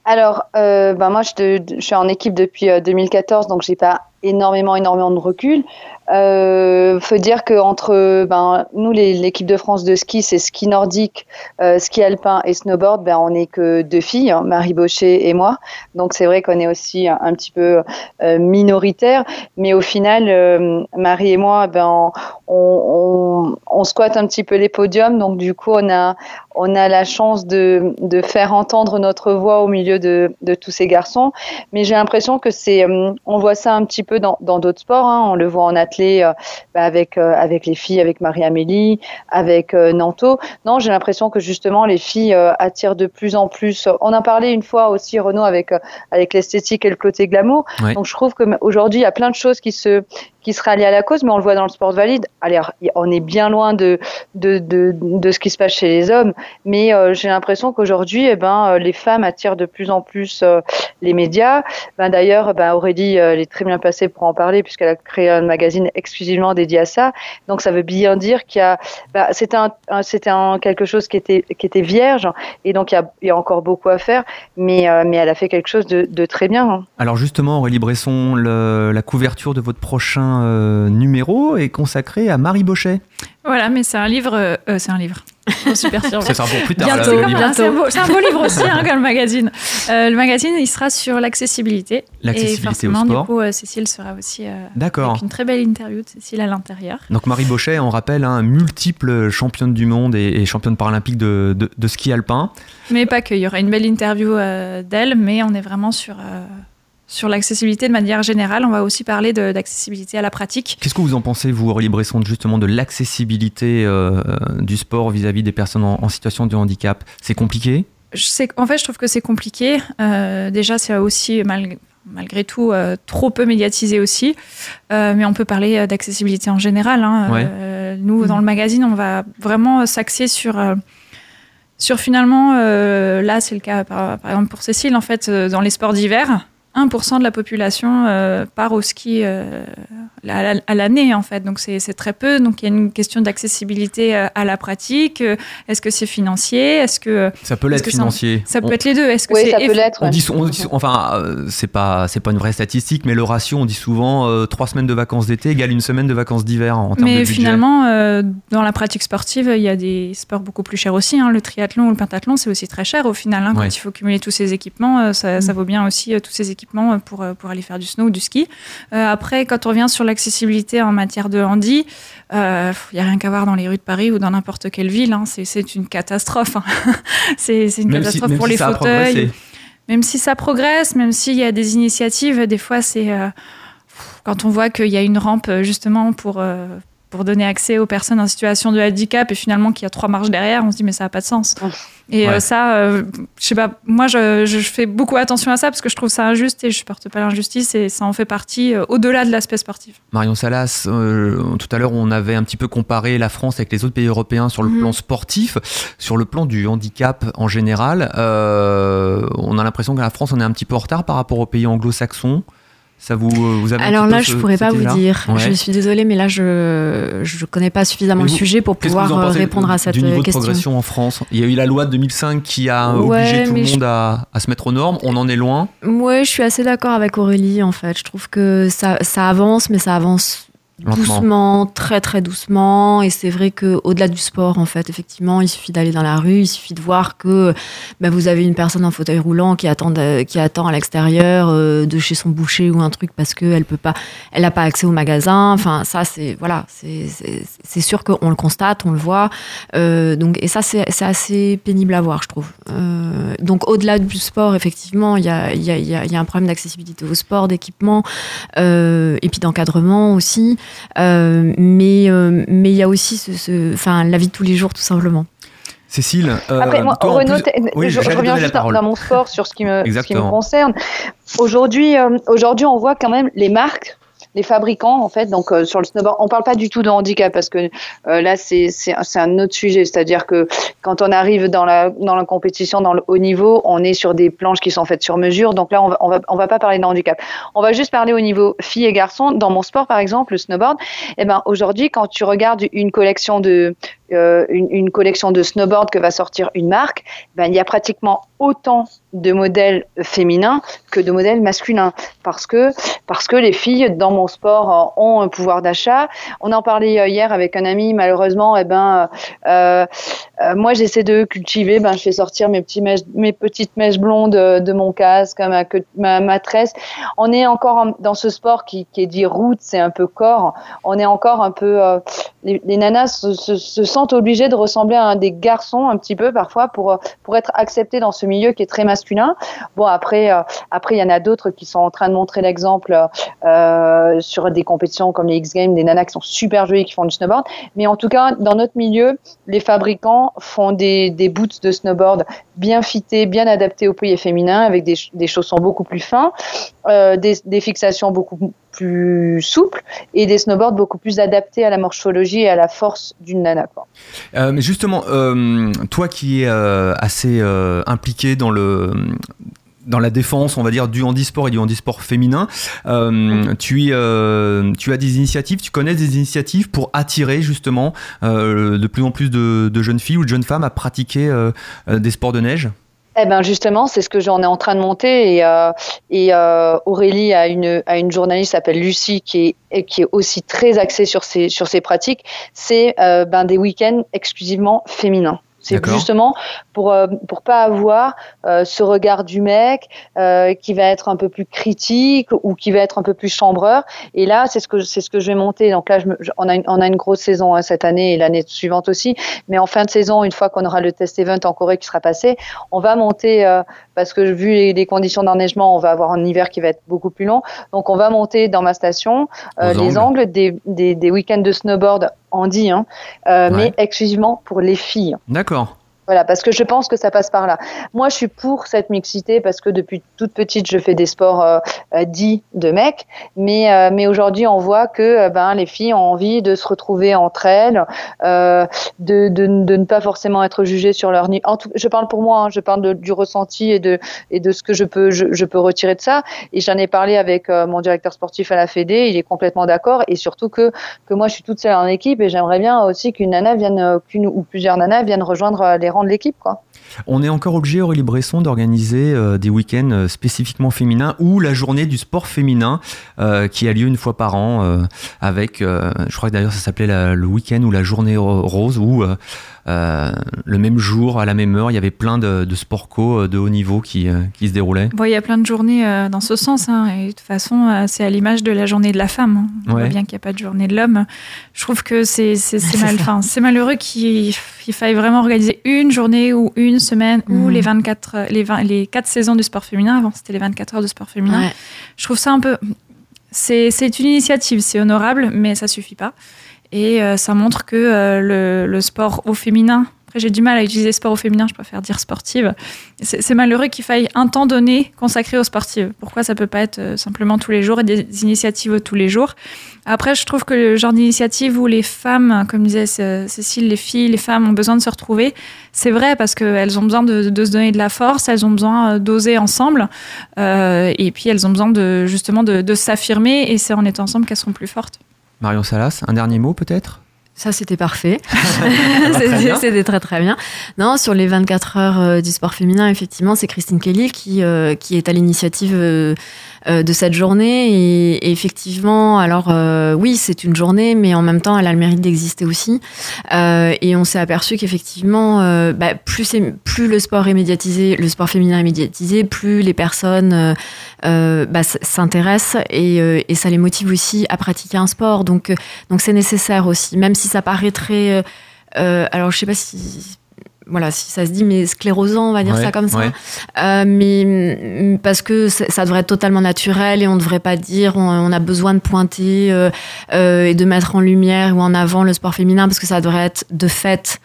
Speaker 6: Alors, euh, ben moi, je, te- je suis en équipe depuis euh, 2014, donc j'ai pas énormément, énormément de recul. Euh, faut dire que entre ben, nous, l'équipe de France de ski, c'est ski nordique, euh, ski alpin et snowboard. Ben, on n'est que deux filles, hein, Marie Baucher et moi. Donc c'est vrai qu'on est aussi un, petit peu euh, minoritaire, mais au final, euh, Marie et moi, ben, on, on squatte un petit peu les podiums. Donc du coup, on a on a la chance de, de faire entendre notre voix au milieu de, de tous ces garçons. Mais j'ai l'impression que c'est, euh, on voit ça un petit peu dans dans d'autres sports. Hein. On le voit en athlée euh, bah, avec euh, avec les filles, avec Marie-Amélie, avec euh, Nanto. Non, j'ai l'impression que justement les filles attirent de plus en plus. On en parlait une fois aussi Renaud avec avec l'esthétique et le côté glamour. Donc je trouve que aujourd'hui il y a plein de choses qui se qui se rallient à la cause, mais on le voit dans le sport valide. Allez, on est bien loin de de, de, ce qui se passe chez les hommes, mais euh, j'ai l'impression qu'aujourd'hui, eh ben, euh, les femmes attirent de plus en plus euh, les médias. Ben, D'ailleurs, ben, Aurélie, elle est très bien placée pour en parler puisqu'elle a créé un magazine exclusivement dédié à ça. Donc ça veut bien dire qu'il y a, ben, c'était un, un- un quelque chose qui était qui était vierge, et donc il y a, encore beaucoup à faire, mais mais elle a fait quelque chose de, de très bien. hein.
Speaker 3: Alors justement, Aurélie Bresson, la couverture de votre prochain euh, numéro est consacrée à Marie Bauchet.
Speaker 5: Voilà, mais c'est un livre. euh, euh, c'est un livre. Oh, super sûr.
Speaker 3: Pour plus tard.
Speaker 5: C'est un- beau- c'est un beau livre aussi, hein, comme le magazine. Euh, le magazine, il sera sur l'accessibilité. Et
Speaker 3: L'accessibilité au sport.
Speaker 5: du coup, euh, Cécile sera aussi euh,
Speaker 3: D'accord.
Speaker 5: avec une très belle interview de Cécile à l'intérieur.
Speaker 3: Donc Marie Bauchet, on rappelle, hein, multiple championne du monde et, et championne paralympique de, de- de ski alpin.
Speaker 5: Mais pas que. Il y aura une belle interview euh, d'elle, mais on est vraiment sur, euh, sur l'accessibilité de manière générale. On va aussi parler d'accessibilité à la pratique.
Speaker 3: Qu'est-ce que vous en pensez, vous, Aurélie Bresson, justement de l'accessibilité euh, du sport vis-à-vis des personnes en, en situation de handicap? C'est compliqué?
Speaker 5: Je sais, en fait, je trouve que c'est compliqué. Euh, déjà, c'est aussi, mal- malgré tout, euh, trop peu médiatisé aussi. Mais on peut parler d'accessibilité en général. hein.
Speaker 3: Ouais.
Speaker 5: Nous, dans le magazine, on va vraiment s'axer sur... sur finalement, euh, là c'est le cas par, par exemple pour Cécile, en fait, euh, dans les sports d'hiver, 1% de la population euh, part au ski euh, à, à l'année, en fait. Donc, c'est très peu. Donc, il y a une question d'accessibilité euh, à la pratique. Est-ce que c'est financier? Est-ce que
Speaker 3: Ça peut l'être
Speaker 5: ça-
Speaker 3: financier.
Speaker 5: ça peut
Speaker 3: On-
Speaker 5: être les deux Est-ce que
Speaker 6: Oui,
Speaker 5: c'est
Speaker 6: ça peut l'être.
Speaker 3: On dit, on dit- enfin, euh, c'est pas, c'est pas une vraie statistique, mais le ratio, on dit souvent euh, trois semaines de vacances d'été égale une semaine de vacances d'hiver en termes de
Speaker 5: Mais finalement, euh, dans la pratique sportive, il y a des sports beaucoup plus chers aussi. hein. Le triathlon ou le pentathlon, c'est aussi très cher au final. hein. Quand
Speaker 3: Ouais.
Speaker 5: il faut cumuler tous ces équipements, euh, ça, ça vaut bien aussi euh, tous ces équipements euh, pour, euh, pour aller faire du snow ou du ski. Euh, après, quand on revient sur l'accessibilité en matière de handi, il n'y a rien qu'à voir dans les rues de Paris ou dans n'importe quelle ville. hein. C'est- C'est une catastrophe. hein. c'est c'est une
Speaker 3: Même
Speaker 5: catastrophe pour
Speaker 3: si
Speaker 5: les fauteuils. Même si ça progresse, même s'il y a des initiatives, des fois c'est euh, quand on voit qu'il y a une rampe justement pour euh, pour donner accès aux personnes en situation de handicap et finalement qu'il y a trois marches derrière, on se dit mais ça n'a pas de sens. Et
Speaker 3: Ouais.
Speaker 5: euh, ça, euh, je sais pas, moi je, je fais beaucoup attention à ça parce que je trouve ça injuste et je supporte pas l'injustice et ça en fait partie euh, au-delà de l'aspect sportif.
Speaker 3: Marion Salas, euh, tout à l'heure, on avait un petit peu comparé la France avec les autres pays européens sur le
Speaker 5: Mhm.
Speaker 3: plan sportif, sur le plan du handicap en général. on a l'impression que la France, on est un petit peu en retard par rapport aux pays anglo-saxons. Ça vous, euh, vous
Speaker 4: Alors là, je pourrais pas vous dire.
Speaker 3: Ouais.
Speaker 4: Je suis désolée, mais là, je je connais pas suffisamment le sujet pour pouvoir euh, répondre à cette
Speaker 3: du niveau de
Speaker 4: question.
Speaker 3: progression en France? Il y a eu la loi de 2005 qui a
Speaker 4: Ouais,
Speaker 3: obligé tout le
Speaker 4: je-
Speaker 3: monde à, à se mettre aux normes. On en est loin.
Speaker 4: Ouais, je suis assez d'accord avec Aurélie. En fait, je trouve que ça ça avance, mais ça avance Doucement, très très doucement. Et c'est vrai que au-delà du sport, en fait, effectivement, il suffit d'aller dans la rue, il suffit de voir que ben, vous avez une personne en fauteuil roulant qui attend, qui attend à l'extérieur euh, de chez son boucher ou un truc parce que elle peut pas, elle n'a pas accès au magasin. Enfin, ça, c'est voilà, c'est sûr qu'on le constate, on le voit. Euh, donc, et ça, c'est assez pénible à voir, je trouve. Euh, donc, au-delà du sport, effectivement, il y a, y, a, y a- y a un problème d'accessibilité au sport, d'équipement euh, et puis d'encadrement aussi. Euh, mais euh, mais il y a aussi ce, ce- enfin, la vie de tous les jours, tout simplement.
Speaker 3: Cécile, euh,
Speaker 6: Après, moi,
Speaker 3: toi, en
Speaker 6: Renaud,
Speaker 3: plus-
Speaker 6: t'es-
Speaker 3: Oui,
Speaker 6: je, je reviens juste dans,
Speaker 3: parole.
Speaker 6: dans mon sport sur ce qui me, ce qui me
Speaker 3: Exactement.
Speaker 6: concerne. Aujourd'hui, euh, aujourd'hui, on voit quand même les marques, les fabricants, en fait, donc euh, sur le snowboard, on parle pas du tout de handicap parce que euh, là, c'est c'est un- c'est un autre sujet. C'est-à-dire que quand on arrive dans la, dans la compétition, dans le haut niveau, on est sur des planches qui sont faites sur mesure. Donc là, on va, on va, on va pas parler de handicap. On va juste parler au niveau filles et garçons. Dans mon sport, par exemple, le snowboard, eh ben, aujourd'hui, quand tu regardes une collection de, euh, une, collection de snowboard que va sortir une marque, ben, il y a pratiquement autant de modèles féminins que de modèles masculins parce que parce que les filles dans mon sport euh, ont un pouvoir d'achat. On en parlait euh, hier avec un ami. Malheureusement, eh ben moi j'essaie de cultiver. Ben je fais sortir mes petits mèches, mes petites mèches blondes de mon casque, ma, ma, tresse. On est encore en- dans ce sport qui, est dit route, c'est un peu corps. On est encore un peu les, les nanas se, se, se sentent obligées de ressembler à un des garçons un petit peu parfois pour euh, pour être acceptées dans ce milieu qui est très masculin. Bon après euh, après il y en a d'autres qui sont en train de montrer l'exemple euh, sur des compétitions comme les X Games, des nanas qui sont super jolies qui font du snowboard. Mais en tout cas dans notre milieu, les fabricants font des des boots de snowboard bien fités, bien adaptés au pays féminin avec des, des chaussons beaucoup plus fins, des, des fixations beaucoup plus souples et des snowboards beaucoup plus adaptés à la morphologie et à la force d'une nana.
Speaker 3: Euh, mais justement, euh, toi qui es euh, assez impliqué dans le dans la défense, on va dire, du handisport et du handisport féminin, tu, as des initiatives, tu connais des initiatives pour attirer justement de plus en plus de, jeunes filles ou de jeunes femmes à pratiquer des sports de neige?
Speaker 6: Eh ben justement, c'est ce que j'en ai en train de monter et, euh, euh, Aurélie a une, a une journaliste qui s'appelle Lucie qui est, qui est aussi très axée sur ces, sur ces pratiques. C'est euh, ben, des week-ends exclusivement féminins. C'est justement pour euh, pour pas avoir euh, ce regard du mec euh, qui va être un peu plus critique ou qui va être un peu plus chambreur. Et là, c'est ce que c'est ce que je vais monter. Donc là, je me- je- on a une, on a une grosse saison hein, cette année et l'année suivante aussi. Mais en fin de saison, une fois qu'on aura le test event en Corée qui sera passé, on va monter euh, parce que vu les, les conditions d'enneigement, on va avoir un hiver qui va être beaucoup plus long. Donc on va monter dans ma station les
Speaker 3: angles.
Speaker 6: angles des, des, des week-ends de snowboard handi, hein, euh,
Speaker 3: Ouais.
Speaker 6: mais exclusivement pour les filles.
Speaker 3: D'accord.
Speaker 6: Voilà, parce que je pense que ça passe par là. Moi, je suis pour cette mixité parce que depuis toute petite, je fais des sports euh, euh, dits de mecs, mais euh, mais aujourd'hui, on voit que ben les filles ont envie de se retrouver entre elles, de, de, de ne pas forcément être jugées sur leur niveau. Je parle pour moi, hein, je parle du ressenti et de et de ce que je peux je peux retirer de ça. Et j'en ai parlé avec mon directeur sportif à la Fédé, il est complètement d'accord et surtout que que moi, je suis toute seule en équipe et j'aimerais bien aussi qu'une nana vienne, qu'une ou plusieurs nanas viennent rejoindre les de l'équipe. Quoi.
Speaker 3: On est encore obligé, Aurélie Bresson, d'organiser euh, des week-ends euh, spécifiquement féminins ou la journée du sport féminin euh, qui a lieu une fois par an avec, je crois que d'ailleurs ça s'appelait le week-end ou la journée rose où le même jour, à la même heure, il y avait plein de, de sport co de haut niveau qui, qui se déroulaient.
Speaker 5: Bon, il y a plein de journées dans ce sens. Hein, et de toute façon, c'est à l'image de la journée de la femme. Hein. On voit bien qu'il n'y a pas de journée de l'homme. Je trouve que c'est mal, malheureux qu'il faille vraiment organiser une journée ou une semaine ou mhm. les 24, les, 20, les 4 saisons du sport féminin. Avant, c'était les 24 heures de sport féminin. Je trouve ça un peu. C'est une initiative, c'est honorable, mais ça suffit pas. Et euh, ça montre que euh, le, le, sport au féminin après, j'ai du mal à utiliser sport au féminin, je préfère dire sportive. C'est malheureux qu'il faille un temps donné consacré aux sportives. Pourquoi ça peut pas être euh, simplement tous les jours et des initiatives tous les jours? Après, je trouve que le genre d'initiative où les femmes, comme disait Cécile, les filles, les femmes ont besoin de se retrouver, c'est vrai parce qu'elles ont besoin de, se donner de la force, elles ont besoin euh, d'oser ensemble, euh, et puis elles ont besoin de justement de, de s'affirmer, et c'est en étant ensemble qu'elles seront plus fortes.
Speaker 3: Marion Salas, un dernier mot peut-être?
Speaker 4: Ça, c'était parfait. c'était très très bien. Non, sur les 24 heures euh, du sport féminin, effectivement, c'est Christine Kelly qui, euh, qui est à l'initiative euh, de cette journée. Et, effectivement, alors euh, oui, c'est une journée, mais en même temps, elle a le mérite d'exister aussi. Et on s'est aperçu qu'effectivement, bah, plus, plus le sport est médiatisé, le sport féminin est médiatisé, plus les personnes bah, s'intéressent et, et, ça les motive aussi à pratiquer un sport. Donc, donc c'est nécessaire aussi, même si ça paraîtrait alors, je sais pas si voilà, si ça se dit, mais sclérosant, on va dire ça comme ça. Euh, mais mm, parce que ça devrait être totalement naturel et on ne devrait pas dire on, a besoin de pointer euh, euh, et de mettre en lumière ou en avant le sport féminin parce que ça devrait être de fait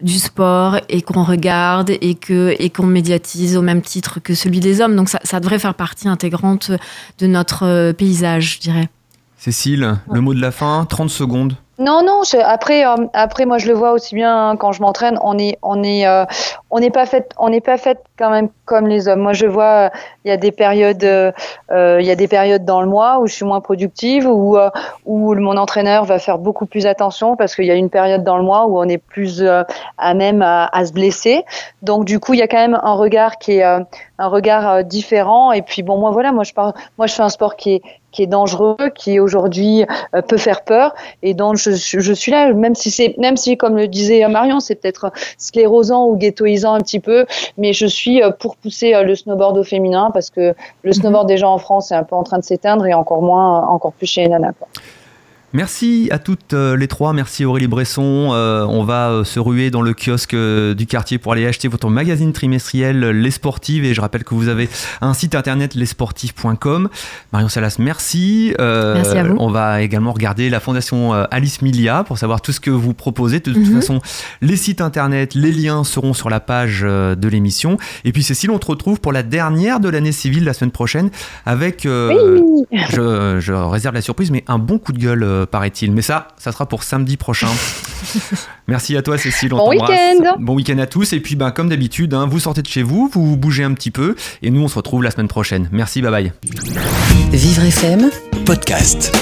Speaker 4: du sport et qu'on regarde et que et qu'on médiatise au même titre que celui des hommes. Donc ça, ça devrait faire partie intégrante de notre paysage, je dirais.
Speaker 3: Cécile, le mot de la fin, 30 secondes.
Speaker 6: Non, non. après, euh, après, moi, je le vois aussi bien hein, quand je m'entraîne. On est, on est, euh, on n'est pas fait, on n'est pas fait quand même comme les hommes. Moi, je vois, il y a des périodes, euh, il y a des périodes dans le mois où je suis moins productive, où, où mon entraîneur va faire beaucoup plus attention parce qu'il y a une période dans le mois où on est plus à même à, à, se blesser. Donc, du coup, il y a quand même un regard qui est un regard différent. Et puis, bon, moi, voilà, moi, je parle, moi, je fais un sport qui est qui est dangereux, qui aujourd'hui euh, peut faire peur, et donc je, je suis là, même si c'est, même si comme le disait Marion, c'est peut-être sclérosant ou ghettoisant un petit peu, mais je suis euh, pour pousser euh, le snowboard au féminin parce que le mhm. snowboard déjà en France est un peu en train de s'éteindre et encore moins, encore plus chez les nanas. Quoi.
Speaker 3: Merci à toutes euh, les trois. Merci Aurélie Bresson. Euh, on va euh, se ruer dans le kiosque du quartier pour aller acheter votre magazine trimestriel Les Sportives. Et je rappelle que vous avez un site internet lesportifs.com. Marion Salas, merci.
Speaker 4: merci à vous.
Speaker 3: On va également regarder la fondation Alice Milia pour savoir tout ce que vous proposez. De toute mhm. façon, les sites internet, les liens seront sur la page de l'émission. Et puis Cécile, on te retrouve pour la dernière de l'année civile la semaine prochaine avec, je, je, réserve la surprise, mais un bon coup de gueule paraît-il. Mais ça, ça sera pour samedi prochain. Merci à toi, Cécile.
Speaker 6: bon week-end.
Speaker 3: Bon week-end à tous. Et puis, ben, comme d'habitude, hein, vous sortez de chez vous, vous bougez un petit peu. Et nous, on se retrouve la semaine prochaine. Merci, bye bye.
Speaker 1: Vivre FM, podcast.